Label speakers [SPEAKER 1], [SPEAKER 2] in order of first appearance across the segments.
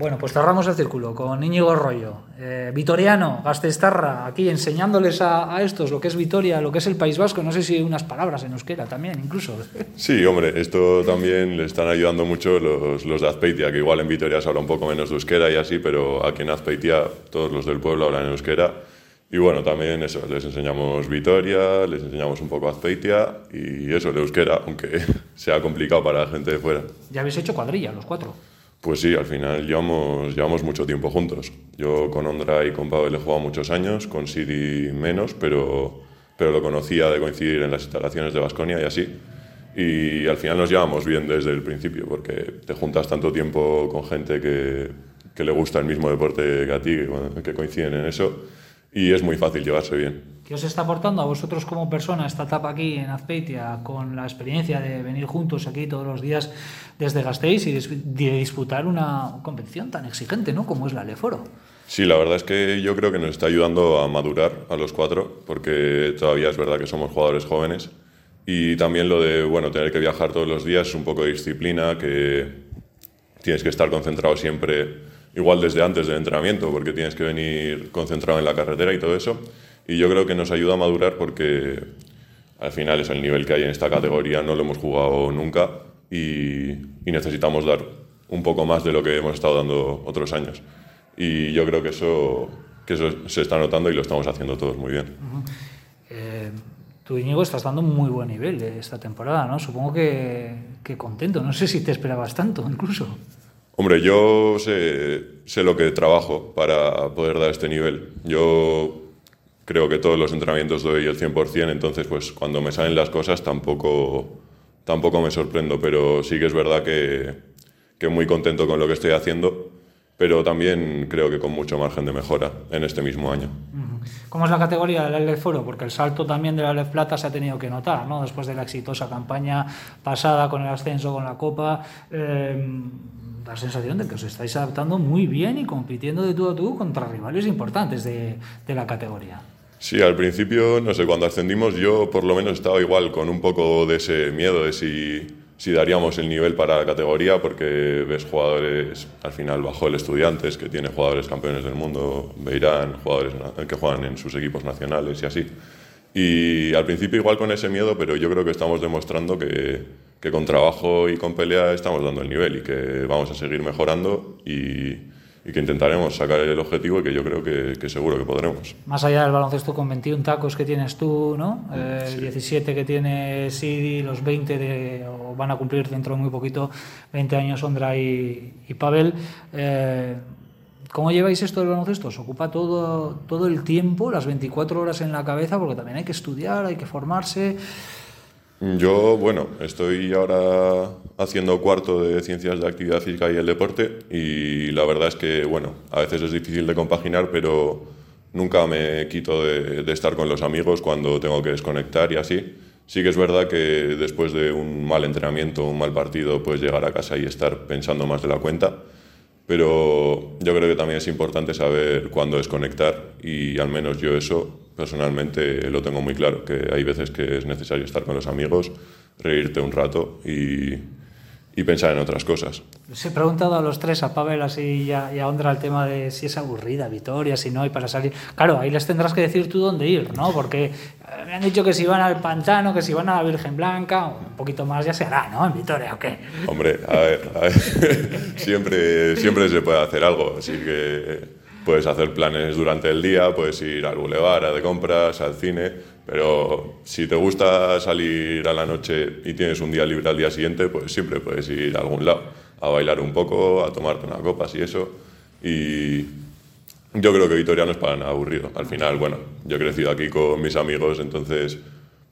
[SPEAKER 1] Bueno, pues cerramos el círculo con Íñigo Rollo, eh, vitoriano, Gastestarra, aquí enseñándoles a, estos lo que es Vitoria, lo que es el País Vasco, no sé si unas palabras en euskera también, incluso.
[SPEAKER 2] Sí, hombre, esto también le están ayudando mucho los, los de Azpeitia, que igual en Vitoria se habla un poco menos de euskera y así, pero aquí en Azpeitia todos los del pueblo hablan en euskera. Y bueno, también eso, les enseñamos Vitoria, les enseñamos un poco Azpeitia y eso, de euskera, aunque sea complicado para la gente de fuera.
[SPEAKER 1] Ya habéis hecho cuadrilla, los cuatro.
[SPEAKER 2] Pues sí, al final llevamos, llevamos mucho tiempo juntos. Yo con Ondra y con Pavel he jugado muchos años, con Siri menos, pero, pero lo conocía de coincidir en las instalaciones de Basconia y así. Y al final nos llevamos bien desde el principio, porque te juntas tanto tiempo con gente que, que le gusta el mismo deporte que a ti, que coinciden en eso, y es muy fácil llevarse bien.
[SPEAKER 1] ¿Qué os está aportando a vosotros como persona esta etapa aquí en Azpeitia con la experiencia de venir juntos aquí todos los días desde Gasteiz y de disputar una competición tan exigente ¿no? como es la Leforo?
[SPEAKER 2] Sí, la verdad es que yo creo que nos está ayudando a madurar a los cuatro, porque todavía es verdad que somos jugadores jóvenes. Y también lo de bueno, tener que viajar todos los días es un poco de disciplina, que tienes que estar concentrado siempre, igual desde antes del entrenamiento, porque tienes que venir concentrado en la carretera y todo eso y yo creo que nos ayuda a madurar porque al final es el nivel que hay en esta categoría, no lo hemos jugado nunca y, necesitamos dar un poco más de lo que hemos estado dando otros años. Y yo creo que eso, que eso se está notando y lo estamos haciendo todos muy bien.
[SPEAKER 1] Eh, tú, Íñigo, estás dando un muy buen nivel esta temporada, ¿no? Supongo que, que contento. No sé si te esperabas tanto, incluso.
[SPEAKER 2] Hombre, yo sé, sé lo que trabajo para poder dar este nivel. Yo creo que todos los entrenamientos doy el 100%, entonces pues cuando me salen las cosas tampoco, tampoco me sorprendo, pero sí que es verdad que, que muy contento con lo que estoy haciendo, pero también creo que con mucho margen de mejora en este mismo año.
[SPEAKER 1] ¿Cómo es la categoría del Aleph Foro? Porque el salto también del Aleph Plata se ha tenido que notar, ¿no? Después de la exitosa campaña pasada con el ascenso, con la Copa, eh, la sensación de que os estáis adaptando muy bien y compitiendo de tú a tú contra rivales importantes de, de la categoría.
[SPEAKER 2] Sí, al principio, no sé, cuando ascendimos yo por lo menos estaba igual con un poco de ese miedo de si, si daríamos el nivel para la categoría, porque ves jugadores al final bajo el Estudiantes, que tiene jugadores campeones del mundo, Beirán, jugadores que juegan en sus equipos nacionales y así. Y al principio igual con ese miedo, pero yo creo que estamos demostrando que, que con trabajo y con pelea estamos dando el nivel y que vamos a seguir mejorando y y que intentaremos sacar el objetivo y que yo creo que, que, seguro que podremos.
[SPEAKER 1] Más allá del baloncesto con 21 tacos que tienes tú, ¿no? Eh, 17 que tiene Sidi, los 20 de, o van a cumplir dentro de muy poquito 20 años Ondra y, y Pavel. Eh, ¿Cómo lleváis esto del baloncesto? ¿Os ocupa todo, todo el tiempo, las 24 horas en la cabeza? Porque también hay que estudiar, hay que formarse.
[SPEAKER 2] Yo, bueno, estoy ahora haciendo cuarto de Ciencias de Actividad Física y el Deporte y la verdad es que, bueno, a veces es difícil de compaginar, pero nunca me quito de, estar con los amigos cuando tengo que desconectar y así. Sí que es verdad que después de un mal entrenamiento, un mal partido, puedes llegar a casa y estar pensando más de la cuenta, pero yo creo que también es importante saber cuándo desconectar y al menos yo eso personalmente lo tengo muy claro, que hay veces que es necesario estar con los amigos, reírte un rato y, y pensar en otras cosas.
[SPEAKER 1] Les he preguntado a los tres, a Pavel así y a, y a, Ondra, el tema de si es aburrida Vitoria, si no, y para salir. Claro, ahí les tendrás que decir tú dónde ir, ¿no? Porque eh, me han dicho que si van al pantano, que si van a la Virgen Blanca, un poquito más ya se hará, ¿no? En Vitoria, ¿o qué?
[SPEAKER 2] Hombre, a ver, a ver. siempre, siempre se puede hacer algo, así que Puedes hacer planes durante el día, puedes ir al bulevar, a de compras, al cine, pero si te gusta salir a la noche y tienes un día libre al día siguiente, pues siempre puedes ir a algún lado, a bailar un poco, a tomarte una copa y eso. Y yo creo que Vitoria no es para nada aburrido. Al final, bueno, yo he crecido aquí con mis amigos, entonces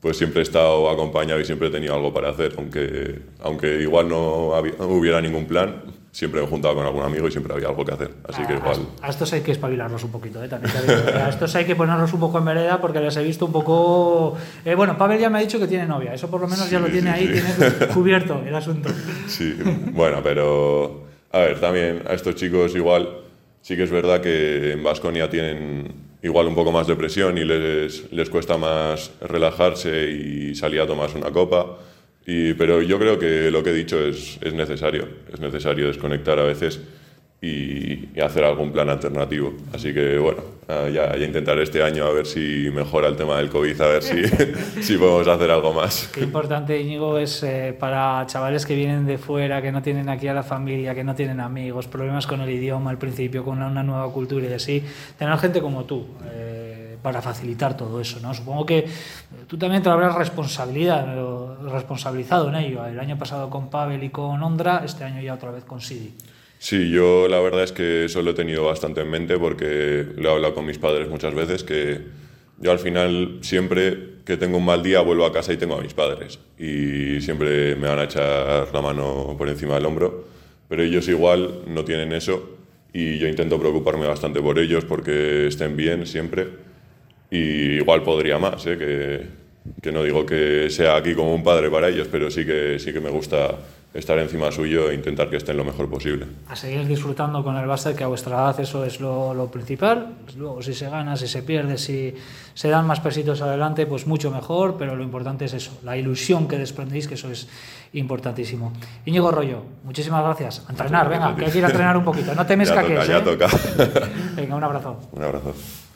[SPEAKER 2] pues siempre he estado acompañado y siempre he tenido algo para hacer, aunque, aunque igual no hubiera ningún plan, siempre he juntado con algún amigo y siempre había algo que hacer. Así que igual.
[SPEAKER 1] A estos hay que espabilarlos un poquito, ¿eh? También A estos hay que ponerlos un poco en vereda porque les he visto un poco. Eh, bueno, Pavel ya me ha dicho que tiene novia, eso por lo menos ya lo tiene ahí, tiene cubierto el asunto.
[SPEAKER 2] Sí, bueno, pero. A ver, también a estos chicos igual. Sí que es verdad que en Vasconia tienen igual un poco más de presión y les, les cuesta más relajarse y salir a tomarse una copa pero yo creo que lo que he dicho es, es necesario, es necesario desconectar a veces y, hacer algún plan alternativo. Así que bueno, ya, ya, intentaré este año a ver si mejora el tema del COVID, a ver si, si podemos hacer algo más.
[SPEAKER 1] Qué importante, Íñigo, es eh, para chavales que vienen de fuera, que no tienen aquí a la familia, que no tienen amigos, problemas con el idioma al principio, con una nueva cultura y así, tener gente como tú. Eh, para facilitar todo eso, ¿no? Supongo que tú también te habrás responsabilidad, responsabilizado en ello. El año pasado con Pavel y con Ondra, este año ya otra vez con Sidi.
[SPEAKER 2] Sí, yo la verdad es que eso lo he tenido bastante en mente porque lo he hablado con mis padres muchas veces que yo al final siempre que tengo un mal día vuelvo a casa y tengo a mis padres y siempre me van a echar la mano por encima del hombro, pero ellos igual no tienen eso y yo intento preocuparme bastante por ellos porque estén bien siempre y igual podría más, ¿eh? Que no digo que sea aquí como un padre para ellos, pero sí que, sí que me gusta estar encima suyo e intentar que estén lo mejor posible.
[SPEAKER 1] A seguir disfrutando con el básquet, que a vuestra edad eso es lo, lo, principal. Luego, si se gana, si se pierde, si se dan más pesitos adelante, pues mucho mejor, pero lo importante es eso, la ilusión que desprendéis, que eso es importantísimo. Íñigo Rollo, muchísimas gracias. A entrenar, venga, que hay que ir a entrenar un poquito. No temes
[SPEAKER 2] ya toca,
[SPEAKER 1] que
[SPEAKER 2] ya toca.
[SPEAKER 1] Venga, un abrazo.
[SPEAKER 2] Un abrazo.